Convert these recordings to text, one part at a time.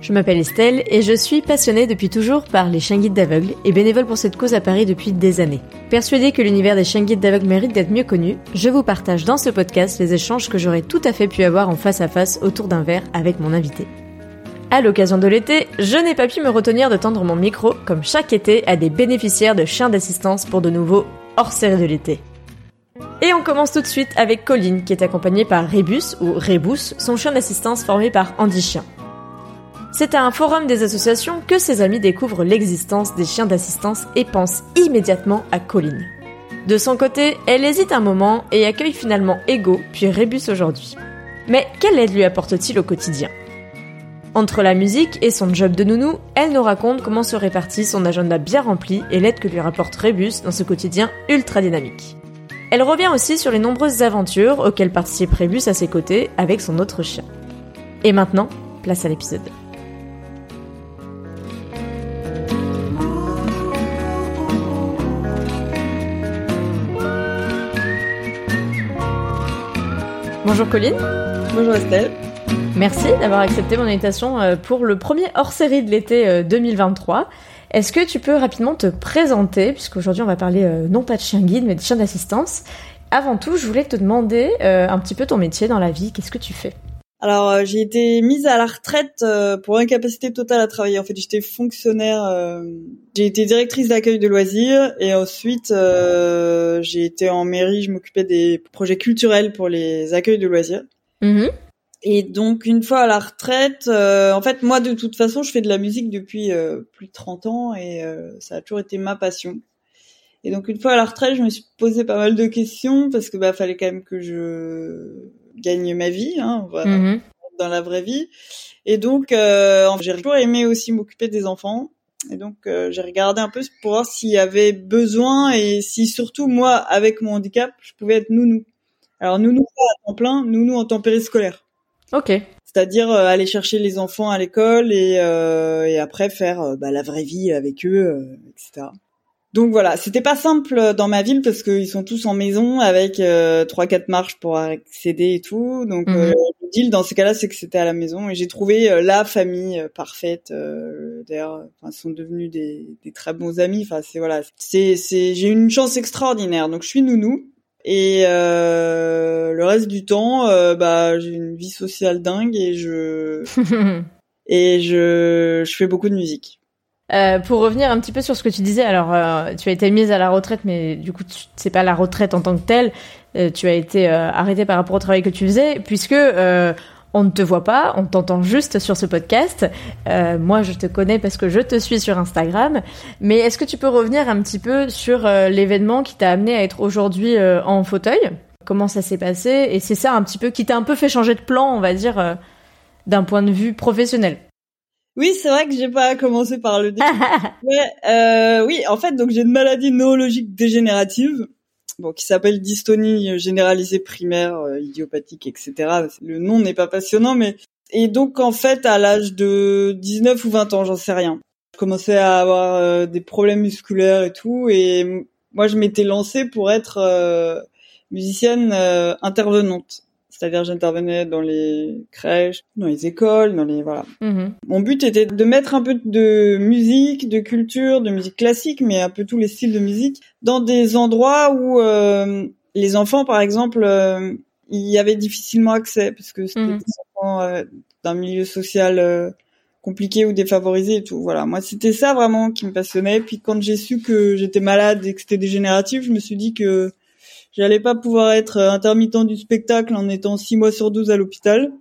Je m'appelle Estelle et je suis passionnée depuis toujours par les chiens guides d'aveugles et bénévole pour cette cause à Paris depuis des années. Persuadée que l'univers des chiens guides d'aveugles mérite d'être mieux connu, je vous partage dans ce podcast les échanges que j'aurais tout à fait pu avoir en face à face autour d'un verre avec mon invité. À l'occasion de l'été, je n'ai pas pu me retenir de tendre mon micro, comme chaque été, à des bénéficiaires de chiens d'assistance pour de nouveaux hors-série de l'été. Et on commence tout de suite avec Colline, qui est accompagnée par Rébus, ou Rébus, son chien d'assistance formé par Andy Chien. C'est à un forum des associations que ses amis découvrent l'existence des chiens d'assistance et pensent immédiatement à Colline. De son côté, elle hésite un moment et accueille finalement Ego, puis Rébus aujourd'hui. Mais quelle aide lui apporte-t-il au quotidien? Entre la musique et son job de nounou, elle nous raconte comment se répartit son agenda bien rempli et l'aide que lui rapporte Rébus dans ce quotidien ultra dynamique. Elle revient aussi sur les nombreuses aventures auxquelles participe Rébus à ses côtés avec son autre chien. Et maintenant, place à l'épisode. Bonjour Colline. Bonjour Estelle. Merci d'avoir accepté mon invitation euh, pour le premier hors-série de l'été 2023. Euh, Est-ce que tu peux rapidement te présenter, puisqu'aujourd'hui on va parler euh, non pas de chien guide, mais de chien d'assistance. Avant tout, je voulais te demander un petit peu ton métier dans la vie. Qu'est-ce que tu fais? Alors euh, j'ai été mise à la retraite euh, pour incapacité totale à travailler. En fait, j'étais fonctionnaire. Euh, j'ai été directrice d'accueil de loisirs et ensuite j'ai été en mairie. Je m'occupais des projets culturels pour les accueils de loisirs. Mm-hmm. Et donc une fois à la retraite, en fait moi de toute façon je fais de la musique depuis plus de 30 ans et ça a toujours été ma passion. Et donc une fois à la retraite, je me suis posé pas mal de questions parce que bah fallait quand même que je gagne ma vie, hein, Mhm. dans la vraie vie. Et donc, euh, j'ai toujours aimé aussi m'occuper des enfants. Et donc, euh, j'ai regardé un peu pour voir s'il y avait besoin et si surtout moi, avec mon handicap, je pouvais être nounou. Alors nounou pas à temps plein, nounou en temps périscolaire. Ok. C'est-à-dire euh, aller chercher les enfants à l'école et, euh, et après faire euh, bah, la vraie vie avec eux, etc. Donc voilà, c'était pas simple dans ma ville parce qu'ils sont tous en maison avec euh, trois quatre marches pour accéder et tout. Donc Mhm. euh, le deal dans ces cas-là, c'est que c'était à la maison et j'ai trouvé euh, la famille euh, parfaite. euh, D'ailleurs, enfin, ils sont devenus des, des très bons amis. Enfin, c'est voilà, c'est c'est j'ai eu une chance extraordinaire. Donc je suis nounou et euh, le reste du temps, euh, bah j'ai une vie sociale dingue et je et je je fais beaucoup de musique. Euh, pour revenir un petit peu sur ce que tu disais, alors euh, tu as été mise à la retraite, mais du coup c'est pas la retraite en tant que telle. Euh, tu as été arrêtée par rapport au travail que tu faisais, puisque on ne te voit pas, on t'entend juste sur ce podcast. Moi je te connais parce que je te suis sur Instagram. Mais est-ce que tu peux revenir un petit peu sur l'événement qui t'a amené à être aujourd'hui en fauteuil? Comment ça s'est passé? Et c'est ça un petit peu qui t'a un peu fait changer de plan, on va dire, d'un point de vue professionnel. Oui, c'est vrai que j'ai pas commencé par le début. Ouais, euh, oui, en fait, donc j'ai une maladie neurologique dégénérative, bon, qui s'appelle dystonie généralisée primaire, euh, idiopathique, etc. Le nom n'est pas passionnant, mais et donc en fait, à l'âge de 19 ou 20 ans, j'en sais rien. Je commençais à avoir euh, des problèmes musculaires et tout, et moi, je m'étais lancée pour être euh, musicienne intervenante. C'est-à-dire, j'intervenais dans les crèches, dans les écoles, dans les voilà. Mhm. Mon but était de mettre un peu de musique, de culture, de musique classique, mais un peu tous les styles de musique, dans des endroits où euh, les enfants, par exemple, euh, y avait difficilement accès parce que c'était Mhm. des enfants euh, d'un milieu social euh, compliqué ou défavorisé et tout. Voilà, moi c'était ça vraiment qui me passionnait. Puis quand j'ai su que j'étais malade et que c'était dégénératif, je me suis dit que j'allais pas pouvoir être euh, intermittent du spectacle en étant six mois sur 12 à l'hôpital.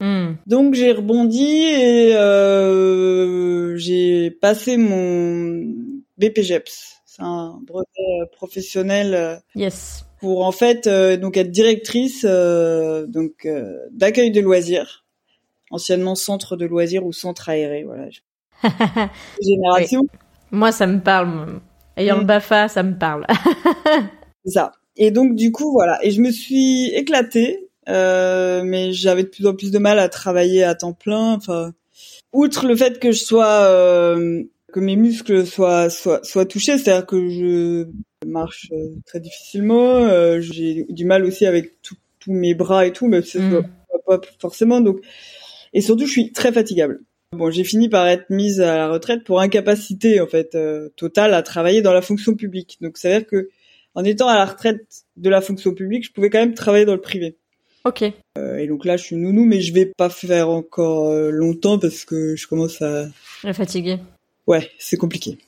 Hmm. Donc j'ai rebondi et euh, j'ai passé mon BPGEPS. C'est un brevet euh, professionnel euh, Yes. pour en fait euh, donc être directrice euh, donc euh, d'accueil de loisirs, anciennement centre de loisirs ou centre aéré. Voilà. Génération, Moi, ça me parle. Ayant Mm. le Bafa, ça me parle. c'est ça. Et donc du coup voilà. Et je me suis éclatée, euh, mais j'avais de plus en plus de mal à travailler à temps plein. Enfin, outre le fait que je sois euh, que mes muscles soient soient, soient touchés, c'est-à-dire que je marche euh, très difficilement. euh, j'ai du mal aussi avec tous mes bras et tout, mais c'est Mm. pas forcément. Donc, et surtout, je suis très fatigable. Bon, j'ai fini par être mise à la retraite pour incapacité en fait euh, totale à travailler dans la fonction publique. Donc, ça veut dire que en étant à la retraite de la fonction publique, je pouvais quand même travailler dans le privé. ok. Euh, et donc là, je suis nounou, mais je vais pas faire encore euh, longtemps parce que je commence à. Je suis fatiguée. Ouais, c'est compliqué.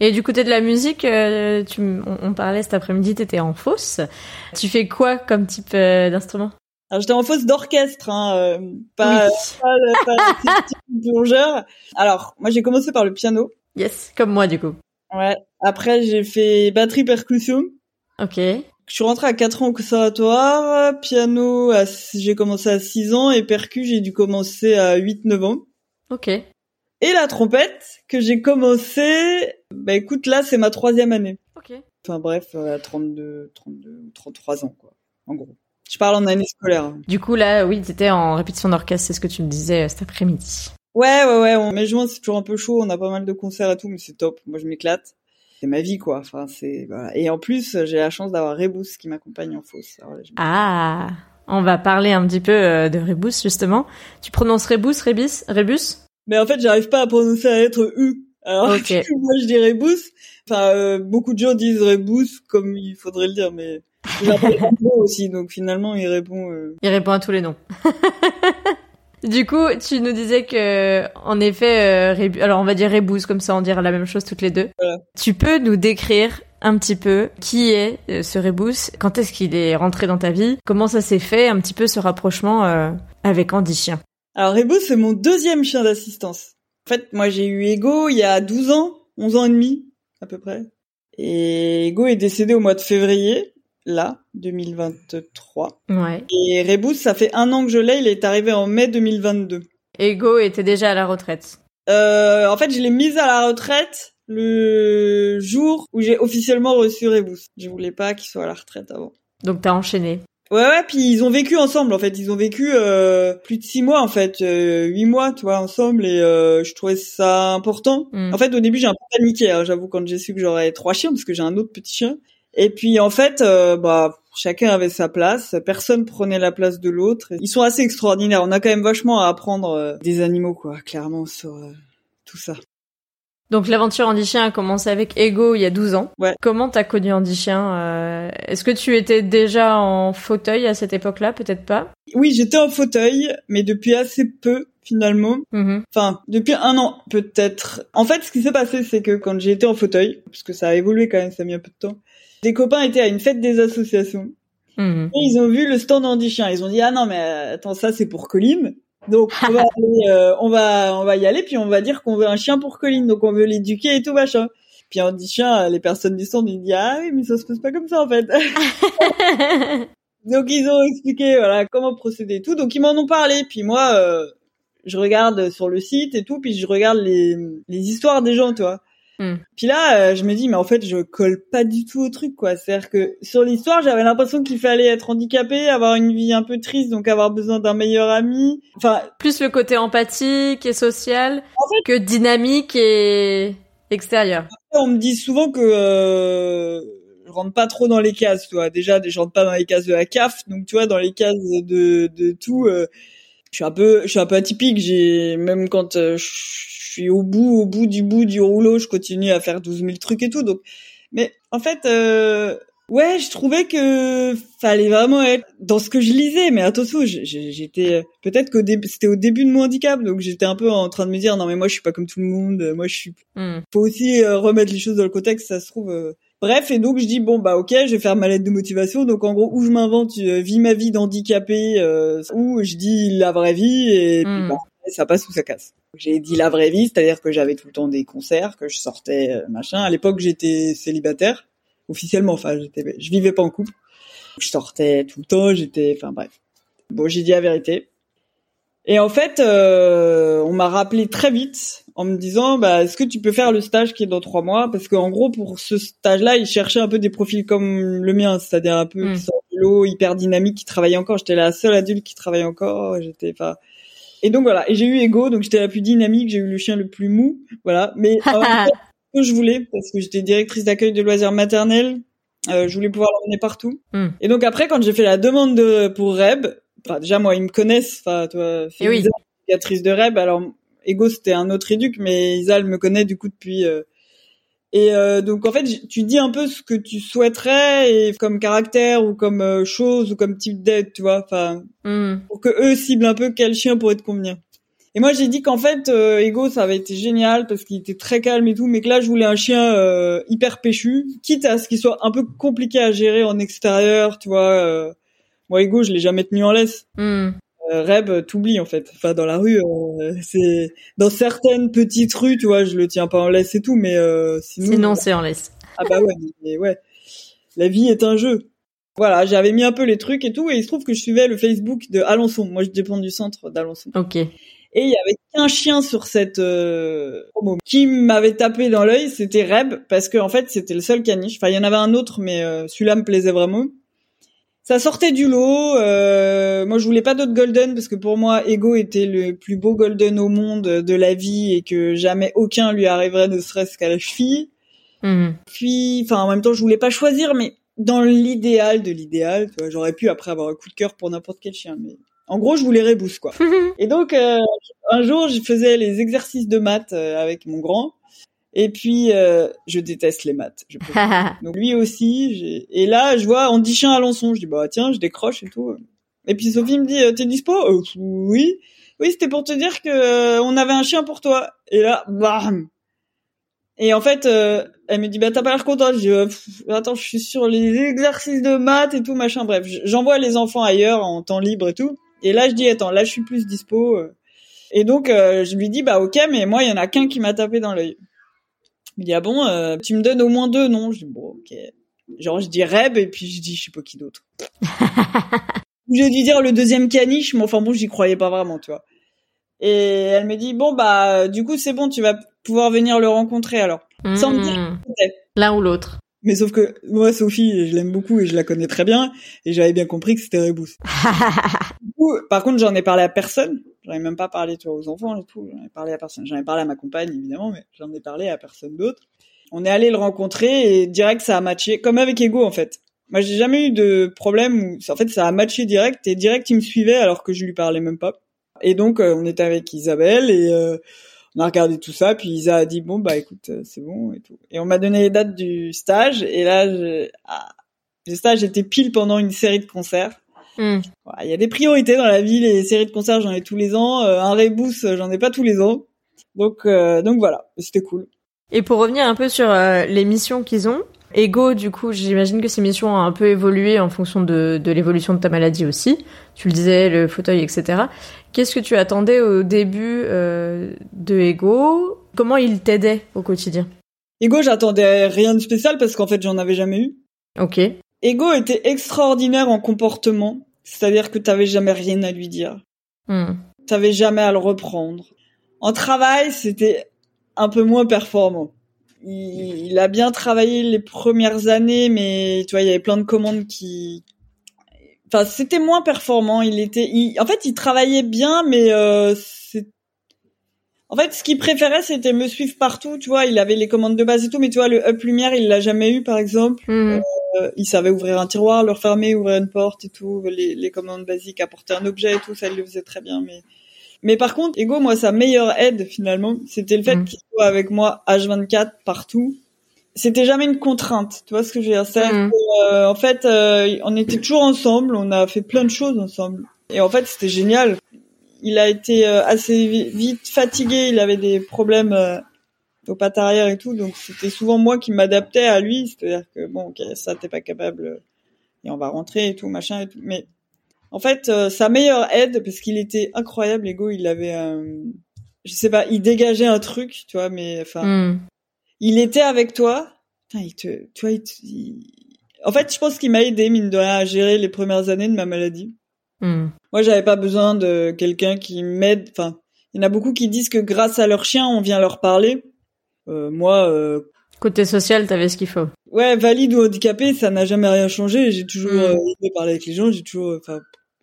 Et du côté de la musique, euh, tu, on, on parlait cet après-midi, t'étais en fosse. Tu fais quoi comme type euh, d'instrument? Alors j'étais en fosse d'orchestre, hein, pas, Oui. pas, pas petit plongeur. Alors moi j'ai commencé par le piano. Yes, comme moi du coup. Ouais. Après j'ai fait batterie percussion. Ok. Je suis rentrée à 4 ans au conservatoire, piano à- j'ai commencé à 6 ans et percu j'ai dû commencer à 8-9 ans. Ok. Et la trompette que j'ai commencé, bah écoute là c'est ma troisième année. Ok. Enfin bref, euh, à 32, 32 ou 33 ans quoi, en gros. Je parle en année scolaire. hein. Du coup là, oui, t'étais en répétition d'orchestre, c'est ce que tu me disais euh, cet après-midi. Ouais, ouais, ouais. On... Mai juin, c'est toujours un peu chaud. On a pas mal de concerts et tout, mais c'est top. Moi, je m'éclate. C'est ma vie, quoi. Enfin, c'est voilà. Et en plus, j'ai la chance d'avoir Rebus qui m'accompagne en fosse. Alors là, je- Ah, on va parler un petit peu euh, de Rebus justement. Tu prononces Rebus, Rebus, Rebus? Mais en fait, j'arrive pas à prononcer la lettre U. Alors, Ok. du coup, moi, je dis Rebus. Enfin, euh, beaucoup de gens disent Rebus comme il faudrait le dire, mais Rambo aussi. Donc finalement, il répond. euh, Il répond à tous les noms. du coup, tu nous disais que, en effet, euh, alors on va dire Rebus, comme ça on dira la même chose toutes les deux. Voilà. Tu peux nous décrire un petit peu qui est euh, ce Rebus, quand est-ce qu'il est rentré dans ta vie, comment ça s'est fait, un petit peu ce rapprochement euh, avec Andy Chien. Alors Rebus, c'est mon deuxième chien d'assistance. En fait, moi, j'ai eu Ego il y a 12 ans, 11 ans et demi, à peu près. Et Ego est décédé au mois de février, là, 2023. Ouais. Et Rebus, ça fait un an que je l'ai, il est arrivé en mai 2022. Ego était déjà à la retraite. Euh, en fait, je l'ai mise à la retraite le jour où j'ai officiellement reçu Rebus. Je voulais pas qu'il soit à la retraite avant. Donc t'as enchaîné. Ouais, ouais, puis ils ont vécu ensemble, en fait. Ils ont vécu euh, plus de six mois, en fait, euh, huit mois, tu vois, ensemble, et euh, je trouvais ça important. Mm. En fait, au début, j'ai un peu paniqué, hein, j'avoue, quand j'ai su que j'aurais trois chiens, parce que j'ai un autre petit chien. Et puis, en fait, euh, bah, chacun avait sa place, personne prenait la place de l'autre. Ils sont assez extraordinaires. On a quand même vachement à apprendre euh, des animaux, quoi, clairement, sur euh, tout ça. Donc l'aventure Andy Chien a commencé avec Ego il y a 12 ans. Ouais. Comment t'as connu Andy Chien euh, Est-ce que tu étais déjà en fauteuil à cette époque-là? Peut-être pas. Oui, j'étais en fauteuil, mais depuis assez peu, finalement. Mhm. Enfin, depuis un an, peut-être. En fait, ce qui s'est passé, c'est que quand j'ai été en fauteuil, parce que ça a évolué quand même, ça a mis un peu de temps, des copains étaient à une fête des associations. Mhm. Et ils ont vu le stand Andy Chien. Ils ont dit, ah non, mais euh, attends, ça, c'est pour Colline. Donc, on va, aller, euh, on va, on va y aller, puis on va dire qu'on veut un chien pour Colline. Donc, on veut l'éduquer et tout, machin. Puis Andy Chien, les personnes du stand, ils disent, ah oui, mais ça se passe pas comme ça, en fait. Donc ils ont expliqué voilà comment procéder et tout. Donc ils m'en ont parlé. Puis moi, euh, je regarde sur le site et tout, puis je regarde les, les histoires des gens, tu vois. Hmm. Puis là, euh, je me dis mais en fait, je colle pas du tout au truc, quoi. C'est-à-dire que sur l'histoire, j'avais l'impression qu'il fallait être handicapé, avoir une vie un peu triste, donc avoir besoin d'un meilleur ami. Enfin, Plus le côté empathique et social En fait- que dynamique et extérieur. on me dit souvent que euh, je rentre pas trop dans les cases, tu vois. Déjà, je rentre pas dans les cases de la CAF, donc tu vois, dans les cases de, de tout, euh, je suis un peu, je suis un peu atypique. J'ai même quand euh, je suis au bout, au bout du bout du rouleau, je continue à faire 12 000 trucs et tout. Donc, mais en fait, euh, Ouais, je trouvais que fallait vraiment être dans ce que je lisais, mais attention, j'étais peut-être que c'était au début de mon handicap, donc j'étais un peu en train de me dire non mais moi je suis pas comme tout le monde, moi je suis. Hmm. Faut aussi euh, remettre les choses dans le contexte, ça se trouve. Euh. Bref, et donc je dis bon bah ok, je vais faire ma lettre de motivation, donc en gros où je m'invente, euh, vis ma vie d'handicapé, ou je dis la vraie vie et puis hmm. bah, ça passe ou ça casse. J'ai dit la vraie vie, c'est-à-dire que j'avais tout le temps des concerts, que je sortais machin. À l'époque j'étais célibataire officiellement. Enfin, j'étais, je vivais pas en couple. Je sortais tout le temps, j'étais, enfin bref. Bon, j'ai dit la vérité. Et en fait, euh, on m'a rappelé très vite en me disant, bah, est-ce que tu peux faire le stage qui est dans trois mois? Parce qu'en gros, pour ce stage-là, ils cherchaient un peu des profils comme le mien, c'est-à-dire un peu mm. l'eau, hyper dynamique, qui travaillait encore. J'étais la seule adulte qui travaillait encore. J'étais pas. Et donc voilà. Et j'ai eu Ego, donc j'étais la plus dynamique. J'ai eu le chien le plus mou, voilà. Mais que je voulais parce que j'étais directrice d'accueil de loisirs maternels. Euh, je voulais pouvoir l'emmener partout. Hmm. Et donc après, quand j'ai fait la demande de, pour Reb, enfin déjà moi ils me connaissent, enfin toi, eh oui. directrice de Reb. Alors Ego c'était un autre éduc, mais Isal me connaît du coup depuis. Euh... Et euh, donc en fait, tu dis un peu ce que tu souhaiterais et comme caractère ou comme euh, chose ou comme type d'aide, tu vois, enfin hmm. pour que eux ciblent un peu quel chien pourrait te convenir. Et moi, j'ai dit qu'en fait, euh, Ego, ça avait été génial parce qu'il était très calme et tout, mais que là, je voulais un chien euh, hyper péchu, quitte à ce qu'il soit un peu compliqué à gérer en extérieur, tu vois. Euh. Moi, Ego, je l'ai jamais tenu en laisse. Mm. Reb, t'oublies en fait. Enfin, dans la rue, c'est dans certaines petites rues, tu vois, je le tiens pas en laisse et tout, mais sinon. Sinon, c'est en laisse. Ah bah ouais, mais ouais. La vie est un jeu. Voilà, j'avais mis un peu les trucs et tout, et il se trouve que je suivais le Facebook de Alençon. Moi, je dépends du centre d'Alençon. Ok. Et il y avait qu'un chien sur cette euh, promo qui m'avait tapé dans l'œil, c'était Reb, parce que en fait c'était le seul caniche. Enfin, il y en avait un autre, mais euh, celui-là me plaisait vraiment. Ça sortait du lot. Euh, moi, je voulais pas d'autres golden parce que pour moi, Ego était le plus beau golden au monde de la vie et que jamais aucun lui arriverait ne serait-ce qu'à la cheville. Mhm. Puis, enfin, en même temps, je voulais pas choisir, mais dans l'idéal de l'idéal, j'aurais pu après avoir un coup de cœur pour n'importe quel chien, mais en gros, je voulais reboost quoi. et donc euh, un jour, je faisais les exercices de maths euh, avec mon grand. Et puis euh, je déteste les maths. Je donc lui aussi. Et là, je vois on dit chien à Alençon. Je dis bah tiens, je décroche et tout. Et puis Sophie me dit t'es dispo? Oui. Oui, c'était pour te dire que on avait un chien pour toi. Et là, bam. Et en fait, elle me dit bah t'as pas l'air contente. Je dis attends, je suis sur les exercices de maths et tout machin. Bref, j'envoie les enfants ailleurs en temps libre et tout. Et là, je dis, attends, là, je suis plus dispo. Euh. Et donc, euh, je lui dis, bah ok, mais moi, il y en a qu'un qui m'a tapé dans l'œil. Il me dit, ah bon, euh, tu me donnes au moins deux, non? Je dis, bon, ok. Genre, je dis Reb, et puis je dis, je sais pas qui d'autre. J'ai dû dire le deuxième caniche, mais enfin bon, j'y croyais pas vraiment, tu vois. Et elle me dit, bon, bah, du coup, c'est bon, tu vas pouvoir venir le rencontrer alors. Sans me dire hmm. L'un ou l'autre. Mais sauf que moi, Sophie, je l'aime beaucoup et je la connais très bien, et j'avais bien compris que c'était Rebus. par contre, j'en ai parlé à personne. J'en ai même pas parlé, tu vois, aux enfants et tout. J'en ai parlé à personne. J'en ai parlé à ma compagne, évidemment, mais j'en ai parlé à personne d'autre. On est allé le rencontrer et direct, ça a matché. Comme avec Ego, en fait. Moi, j'ai jamais eu de problème où, en fait, ça a matché direct et direct, il me suivait alors que je lui parlais même pas. Et donc, euh, on était avec Isabelle et, euh, on a regardé tout ça, puis Isa a dit bon bah écoute euh, c'est bon et tout. Et on m'a donné les dates du stage et là je... Ah, le stage était pile pendant une série de concerts. Hmm. Il y a des priorités dans la vie, les séries de concerts j'en ai tous les ans, euh, un reboost j'en ai pas tous les ans. Donc euh, donc voilà, c'était cool. Et pour revenir un peu sur les missions qu'ils ont, Ego, du coup, j'imagine que ces missions ont un peu évolué en fonction de, de l'évolution de ta maladie aussi. Tu le disais, le fauteuil, etc. Qu'est-ce que tu attendais au début euh, de Ego? Comment il t'aidait au quotidien? Ego, j'attendais rien de spécial parce qu'en fait, j'en avais jamais eu. Ok. Ego était extraordinaire en comportement, c'est-à-dire que t'avais jamais rien à lui dire. Hmm. T'avais jamais à le reprendre. En travail, c'était un peu moins performant il, a bien travaillé les premières années, mais tu vois, il y avait plein de commandes qui, enfin, c'était moins performant. Il était, en fait, il travaillait bien, mais euh, c'est, en fait, ce qu'il préférait, c'était me suivre partout. Tu vois, il avait les commandes de base et tout, mais tu vois, le up lumière, il l'a jamais eu, par exemple. Mhm. Euh, il savait ouvrir un tiroir, le refermer, ouvrir une porte et tout. Les, les commandes basiques, apporter un objet et tout, ça, il le faisait très bien, mais mais par contre, Ego, moi, sa meilleure aide finalement, c'était le fait mm. qu'il soit avec moi H24 partout. c'était jamais une contrainte. Tu vois ce que je veux dire? C'est Mhm. euh, en fait, euh, on était toujours ensemble, on a fait plein de choses ensemble. Et en fait, c'était génial. Il a été euh, assez vi- vite fatigué, il avait des problèmes euh, aux pattes arrière et tout, donc c'était souvent moi qui m'adaptais à lui. C'est-à-dire que bon, ok, ça t'es pas capable, euh, et on va rentrer et tout, machin et tout. Mais en fait, euh, sa meilleure aide, parce qu'il était incroyable, Ego, il avait, euh, je sais pas, il dégageait un truc, tu vois, mais enfin Hmm. il était avec toi. Putain, il te, tu vois, il te- il- en fait, je pense qu'il m'a aidé, mine de rien, à gérer les premières années de ma maladie. Hmm. Moi, j'avais pas besoin de quelqu'un qui m'aide. Enfin, il y en a beaucoup qui disent que grâce à leur chien, on vient leur parler. Euh, moi, euh, Côté social, t'avais ce qu'il faut. ouais, valide ou handicapé, ça n'a jamais rien changé. J'ai toujours Mm. euh, parler avec les gens. J'ai toujours, enfin,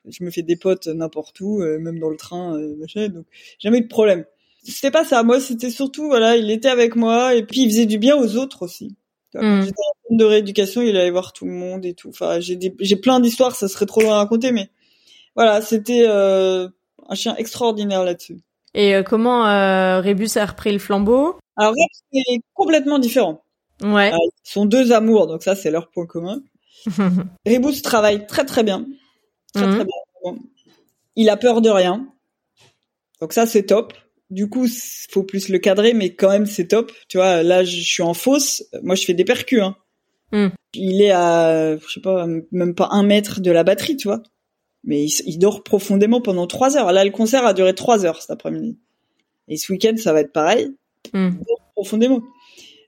je me fais des potes n'importe où, euh, même dans le train, euh, machin. Donc, jamais eu de problème. C'était pas ça. Moi, c'était surtout, voilà, il était avec moi et puis il faisait du bien aux autres aussi. Tu vois, quand Mm. J'étais en centre de rééducation, il allait voir tout le monde et tout. Enfin, j'ai des, j'ai plein d'histoires, ça serait trop long à raconter, mais voilà, c'était euh, un chien extraordinaire là-dessus. Et euh, comment euh, Rébus a repris le flambeau? Alors, Rex, c'est complètement différent. Ouais. Ah, Ils sont deux amours, donc ça, c'est leur point commun. Rebus travaille très très bien. Très Mhm. très bien. Il a peur de rien. Donc ça, c'est top. Du coup, faut plus le cadrer, mais quand même, c'est top. Tu vois, là, je suis en fosse. Moi, je fais des percus. Hein. Mhm. Il est à, je sais pas, même pas un mètre de la batterie, tu vois. Mais il, il dort profondément pendant trois heures. Là, le concert a duré trois heures cet après-midi. Et ce week-end, ça va être pareil Hmm. profondément.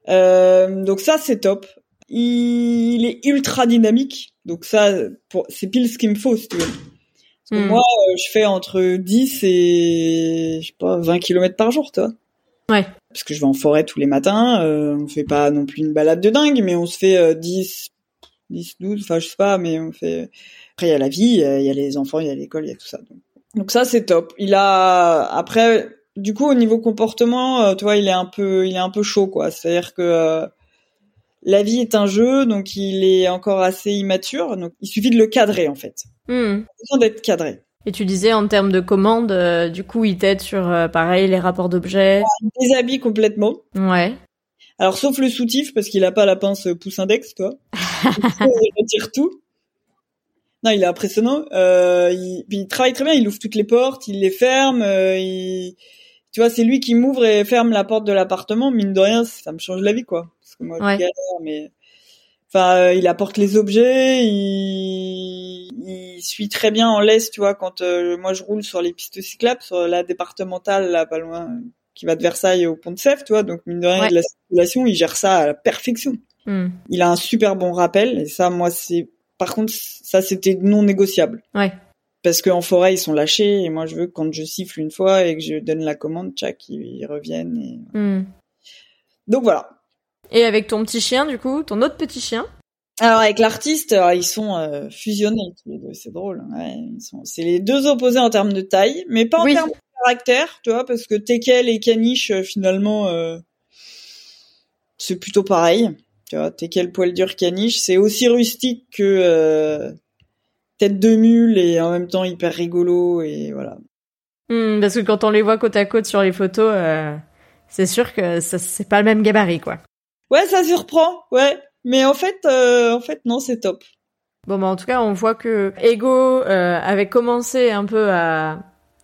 Euh, donc ça, c'est top. Il est ultra dynamique. Donc ça, pour, c'est pile ce qu'il me faut, si tu veux. Parce que Hmm. moi, euh, je fais entre 10 et, je sais pas, 20 km par jour, tu vois. Ouais. Parce que je vais en forêt tous les matins. Euh, on fait pas non plus une balade de dingue, mais on se fait euh, 10, 10, 12, enfin, je sais pas, mais on fait... Après, il y a la vie, euh, il y a les enfants, il y a l'école, il y a tout ça. Donc, donc ça, c'est top. Il a... Après, du coup, au niveau comportement, euh, tu vois, il est un peu, il est un peu chaud, quoi. C'est-à-dire que la vie est un jeu, donc il est encore assez immature. Donc, il suffit de le cadrer, en fait. Hmm. Il a besoin d'être cadré. Et tu disais en termes de commandes, euh, du coup, il t'aide sur, euh, pareil, les rapports d'objets. Il déshabille complètement. Ouais. Alors, sauf le soutif, parce qu'il a pas la pince pouce index, toi. il retire tout. Non, il est impressionnant. Euh, il, il travaille très bien. Il ouvre toutes les portes, il les ferme. euh, il... Tu vois, c'est lui qui m'ouvre et ferme la porte de l'appartement. Mine de rien, ça me change la vie, quoi. Parce que moi, Ouais. je galère, mais... Enfin, euh, il apporte les objets, il... il suit très bien en laisse, tu vois, quand euh, moi je roule sur les pistes cyclables, sur la départementale, là, pas loin, qui va de Versailles au pont de Sèvres, tu vois, donc mine de rien, Ouais. de la circulation, il gère ça à la perfection. Hmm. Il a un super bon rappel, et ça, moi, c'est... Par contre, ça, c'était non négociable. Ouais. Parce qu'en forêt, ils sont lâchés, et moi, je veux que quand je siffle une fois et que je donne la commande, tchac, ils, ils reviennent. Et... Hmm. Donc voilà. Et avec ton petit chien, du coup, ton autre petit chien? Alors avec l'artiste, alors, ils sont euh, fusionnés c'est drôle. Ouais, ils sont, c'est les deux opposés en termes de taille, mais pas en Oui. termes de caractère, tu vois, parce que Tekel et Caniche, euh, finalement, euh, c'est plutôt pareil. Tu vois, Tekel poil dur Caniche, c'est aussi rustique que euh, tête de mule et en même temps hyper rigolo et voilà. Hmm, Parce que quand on les voit côte à côte sur les photos, euh, c'est sûr que ça, c'est pas le même gabarit, quoi. Ouais, ça surprend, ouais. Mais en fait, euh, en fait, non, c'est top. Bon, bah, en tout cas, on voit que Ego euh, avait commencé un peu à,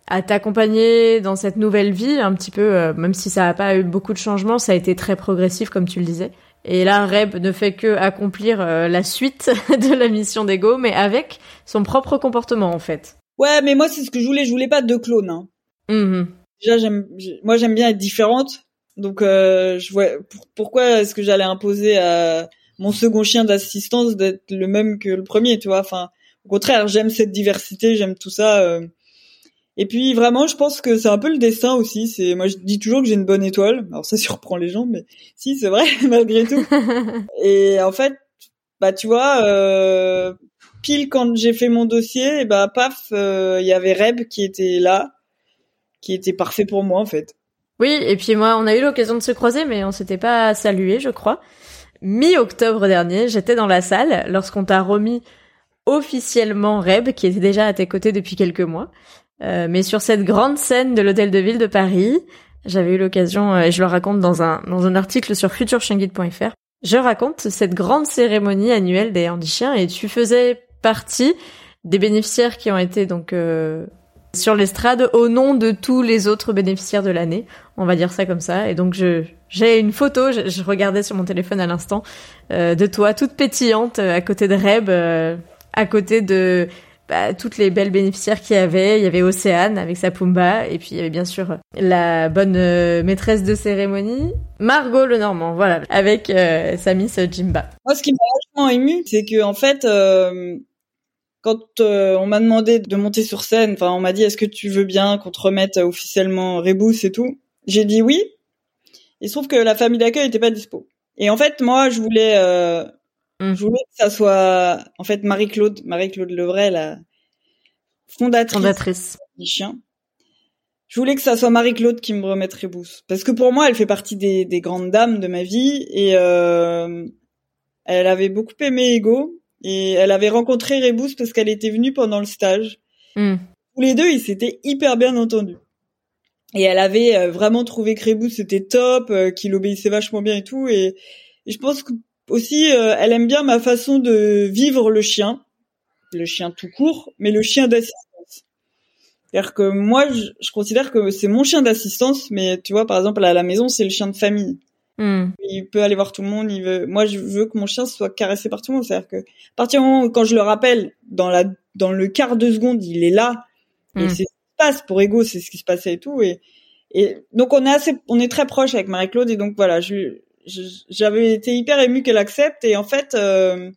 à t'accompagner dans cette nouvelle vie, un petit peu, euh, même si ça n'a pas eu beaucoup de changements, ça a été très progressif, comme tu le disais. Et là, Reb ne fait que accomplir euh, la suite de la mission d'Ego, mais avec son propre comportement, en fait. Ouais, mais moi, c'est ce que je voulais. Je voulais pas de clones. Hein. Mhm. déjà j'aime moi j'aime bien être différente donc euh, je vois pour- pourquoi est-ce que j'allais imposer à mon second chien d'assistance d'être le même que le premier tu vois? Enfin au contraire j'aime cette diversité j'aime tout ça euh. Et puis vraiment je pense que c'est un peu le destin aussi c'est moi je dis toujours que j'ai une bonne étoile alors ça surprend les gens mais si c'est vrai malgré tout et en fait bah tu vois euh, pile quand j'ai fait mon dossier et bah paf euh, il y avait Reb qui était là qui était parfait pour moi en fait. Oui, et puis moi, on a eu l'occasion de se croiser, mais on s'était pas salué, je crois. Mi-octobre dernier, j'étais dans la salle lorsqu'on t'a remis officiellement Reb, qui était déjà à tes côtés depuis quelques mois. Euh, mais sur cette grande scène de l'hôtel de ville de Paris, j'avais eu l'occasion, euh, et je le raconte dans un dans un article sur futureshienguide.fr, je raconte cette grande cérémonie annuelle des handichiens et tu faisais partie des bénéficiaires qui ont été donc euh, sur l'estrade au nom de tous les autres bénéficiaires de l'année. On va dire ça comme ça. Et donc je j'ai une photo, je, regardais sur mon téléphone à l'instant, euh, de toi toute pétillante euh, à côté de Reb, euh, à côté de bah, toutes les belles bénéficiaires qu'il y avait. Il y avait Océane avec sa Pumba, et puis il y avait bien sûr la bonne maîtresse de cérémonie, Margot le Normand, voilà, avec sa Miss Jimba. Moi, ce qui m'a vachement ému, c'est que en fait, quand on m'a demandé de monter sur scène, enfin, on m'a dit est-ce que tu veux bien qu'on te remette officiellement Rebus et tout, j'ai dit oui il se trouve que la famille d'accueil était pas dispo. Et en fait, moi, je voulais, je voulais que ça soit, en fait, Marie-Claude, Marie-Claude Levray, la fondatrice, fondatrice. du chien. Je voulais que ça soit Marie-Claude qui me remette Rebus. Parce que pour moi, elle fait partie des, des grandes dames de ma vie et euh, elle avait beaucoup aimé Ego et elle avait rencontré Rebus parce qu'elle était venue pendant le stage. Mm. Tous les deux, ils s'étaient hyper bien entendus et elle avait euh, vraiment trouvé que Rebus c'était top, euh, qu'il obéissait vachement bien et tout. Et, je pense que aussi euh, elle aime bien ma façon de vivre le chien, le chien tout court, mais le chien d'assistance. C'est-à-dire que moi, je, considère que c'est mon chien d'assistance, mais tu vois, par exemple, à la maison, c'est le chien de famille. Hmm. Il peut aller voir tout le monde. Il veut. Moi, je veux que mon chien soit caressé par tout le monde. C'est-à-dire que à partir du moment où, quand je le rappelle, dans la dans le quart de seconde, il est là. Et hmm. c'est passe pour Ego, c'est ce qui se passait et tout. Et, et donc on est assez, on est très proche avec Marie-Claude et donc voilà, je, j'avais été hyper émue qu'elle accepte et en fait, euh,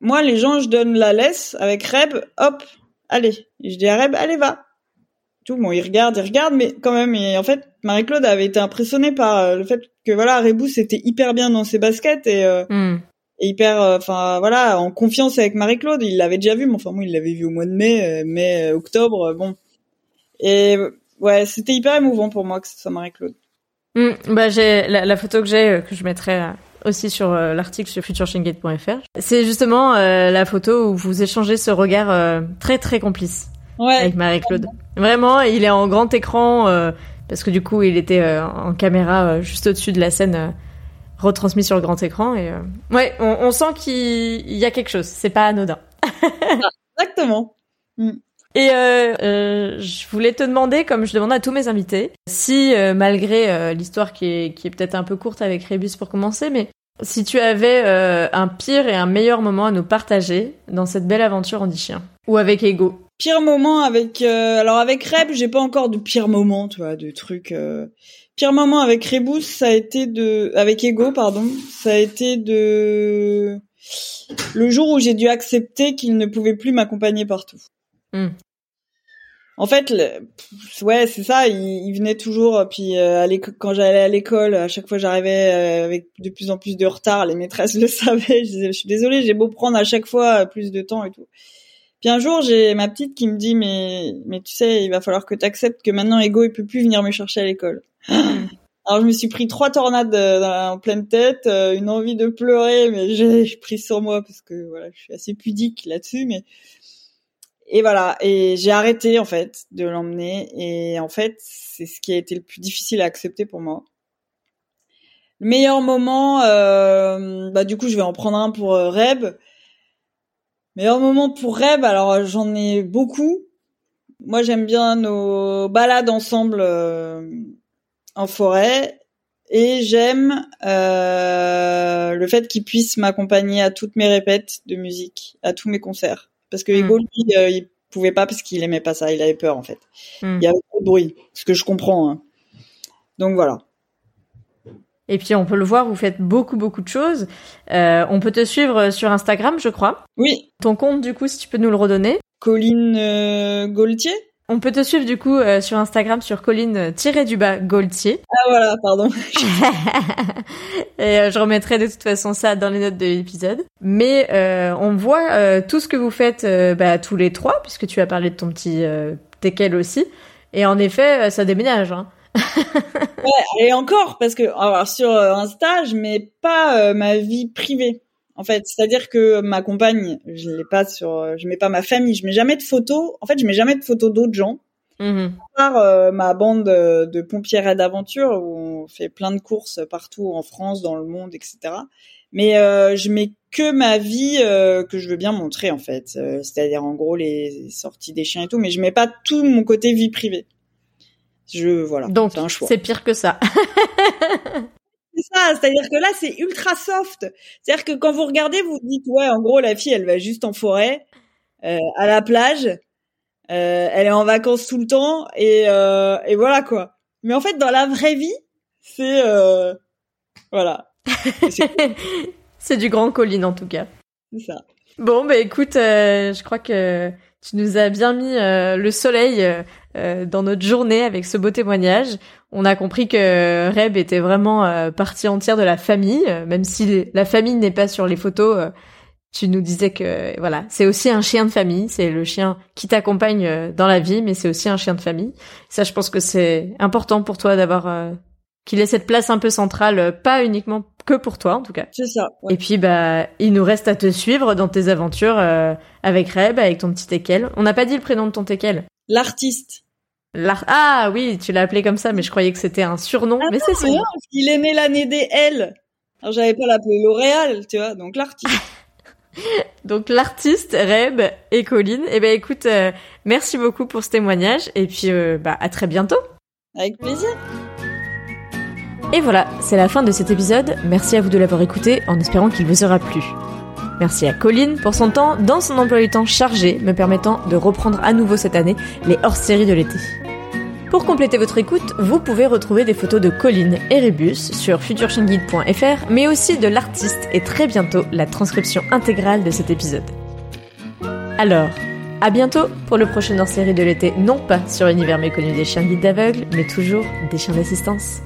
moi les gens, je donne la laisse avec Reb, hop, allez. Et je dis à Reb, allez va. Tout bon, il regarde, il regarde, mais quand même. Et en fait, Marie-Claude avait été impressionnée par euh, le fait que voilà, Rebou c'était hyper bien dans ses baskets et, euh, hmm. et hyper, enfin voilà, en confiance avec Marie-Claude. Il l'avait déjà vu, mais enfin moi il l'avait vu au mois de mai, mai, octobre, bon. Et ouais, c'était hyper émouvant pour moi que ce soit Marie-Claude. Hmm, bah j'ai la, photo que j'ai euh, que je mettrai euh, aussi sur euh, l'article sur futureshingate.fr. C'est justement la photo où vous échangez ce regard très très complice ouais. avec Marie-Claude. Vraiment, il est en grand écran parce que du coup, il était en caméra juste au-dessus de la scène retransmis sur le grand écran et ouais, on, on sent qu'il y a quelque chose, c'est pas anodin. Exactement. Hmm. Et euh, euh, je voulais te demander, comme je demande à tous mes invités, si euh, malgré euh, l'histoire qui est, qui est peut-être un peu courte avec Rébus pour commencer, mais si tu avais un pire et un meilleur moment à nous partager dans cette belle aventure en chien ou avec Ego. Pire moment avec alors avec Reb, j'ai pas encore de pire moment, tu vois, de trucs. Pire moment avec Rebus, ça a été de avec Ego, pardon, ça a été de le jour où j'ai dû accepter qu'il ne pouvait plus m'accompagner partout. Hmm en fait, ouais, c'est ça. Il, venait toujours. Puis euh, quand j'allais à l'école, à chaque fois j'arrivais euh, avec de plus en plus de retard. Les maîtresses le savaient. Je disais, je suis désolée, j'ai beau prendre à chaque fois plus de temps et tout. Puis un jour, j'ai ma petite qui me dit, mais mais tu sais, il va falloir que tu acceptes que maintenant Ego il peut plus venir me chercher à l'école. Alors je me suis pris trois tornades euh, en pleine tête, une envie de pleurer, mais j'ai pris sur moi parce que voilà, je suis assez pudique là-dessus, mais et voilà, et j'ai arrêté en fait de l'emmener et en fait c'est ce qui a été le plus difficile à accepter pour moi. Le meilleur moment, euh, bah du coup je vais en prendre un pour euh, Reb. Meilleur moment pour Reb, alors j'en ai beaucoup. Moi j'aime bien nos balades ensemble euh, en forêt et j'aime euh, le fait qu'il puisse m'accompagner à toutes mes répètes de musique, à tous mes concerts. Parce que Ego, hmm. lui, euh, il pouvait pas parce qu'il aimait pas ça. Il avait peur, en fait. Hmm. Il y avait trop de bruit. Ce que je comprends. Hein. Donc voilà. Et puis on peut le voir, vous faites beaucoup beaucoup de choses. Euh, on peut te suivre sur Instagram, je crois. Oui. Ton compte, du coup, si tu peux nous le redonner. Colline euh, Gaultier? On peut te suivre du coup euh, sur Instagram sur colline-du-bas Gaultier. Ah voilà, pardon. et euh, je remettrai de toute façon ça dans les notes de l'épisode. Mais euh, on voit tout ce que vous faites bah, tous les trois, puisque tu as parlé de ton petit Tekel aussi. Et en effet, ça déménage. Hein. ouais, et encore, parce que alors, sur Insta, je mets pas ma vie privée en fait. C'est-à-dire que ma compagne, je l'ai pas sur, je mets pas ma famille, je mets jamais de photos. En fait, je mets jamais de photos d'autres gens. Mmh. Par euh, ma bande de, pompières et d'aventure où on fait plein de courses partout en France, dans le monde, etc. mais euh, je mets que ma vie euh, que je veux bien montrer en fait, euh, c'est-à-dire en gros les sorties des chiens et tout, mais je mets pas tout mon côté vie privée. Je voilà. Donc c'est pire que ça. c'est ça, c'est-à-dire que là c'est ultra soft. C'est-à-dire que quand vous regardez, vous dites ouais, en gros la fille elle va juste en forêt, euh, à la plage, euh, elle est en vacances tout le temps et euh, et voilà quoi. Mais en fait dans la vraie vie, c'est voilà. c'est du grand colline en tout cas. C'est ça. Bon bah écoute, je crois que tu nous as bien mis le soleil dans notre journée avec ce beau témoignage. On a compris que Reb était vraiment partie entière de la famille, même si la famille n'est pas sur les photos tu nous disais que voilà, c'est aussi un chien de famille, c'est le chien qui t'accompagne euh, dans la vie, mais c'est aussi un chien de famille. Ça, je pense que c'est important pour toi d'avoir euh, qu'il ait cette place un peu centrale, euh, pas uniquement que pour toi en tout cas. C'est ça. Et puis bah, il nous reste à te suivre dans tes aventures avec Reb, avec ton petit Tekel. On n'a pas dit le prénom de ton Tekel. L'artiste. Ah oui, tu l'as appelé comme ça, mais je croyais que c'était un surnom. Ah mais c'est son. Il est né l'année des L. Alors j'avais pas l'appelé L'Oréal, tu vois, donc l'artiste. Donc l'artiste Reb et Colline. Eh ben écoute, euh, merci beaucoup pour ce témoignage et puis euh, bah à très bientôt. Avec plaisir. Et voilà, c'est la fin de cet épisode. Merci à vous de l'avoir écouté en espérant qu'il vous aura plu. Merci à Colline pour son temps dans son emploi du temps chargé, me permettant de reprendre à nouveau cette année les hors-séries de l'été. Pour compléter votre écoute, vous pouvez retrouver des photos de Colline et Rébus sur futureshangid.fr, mais aussi de l'artiste et très bientôt la transcription intégrale de cet épisode. Alors, à bientôt pour le prochain hors-série de l'été, non pas sur l'univers méconnu des chiens guides d'aveugles, mais toujours des chiens d'assistance.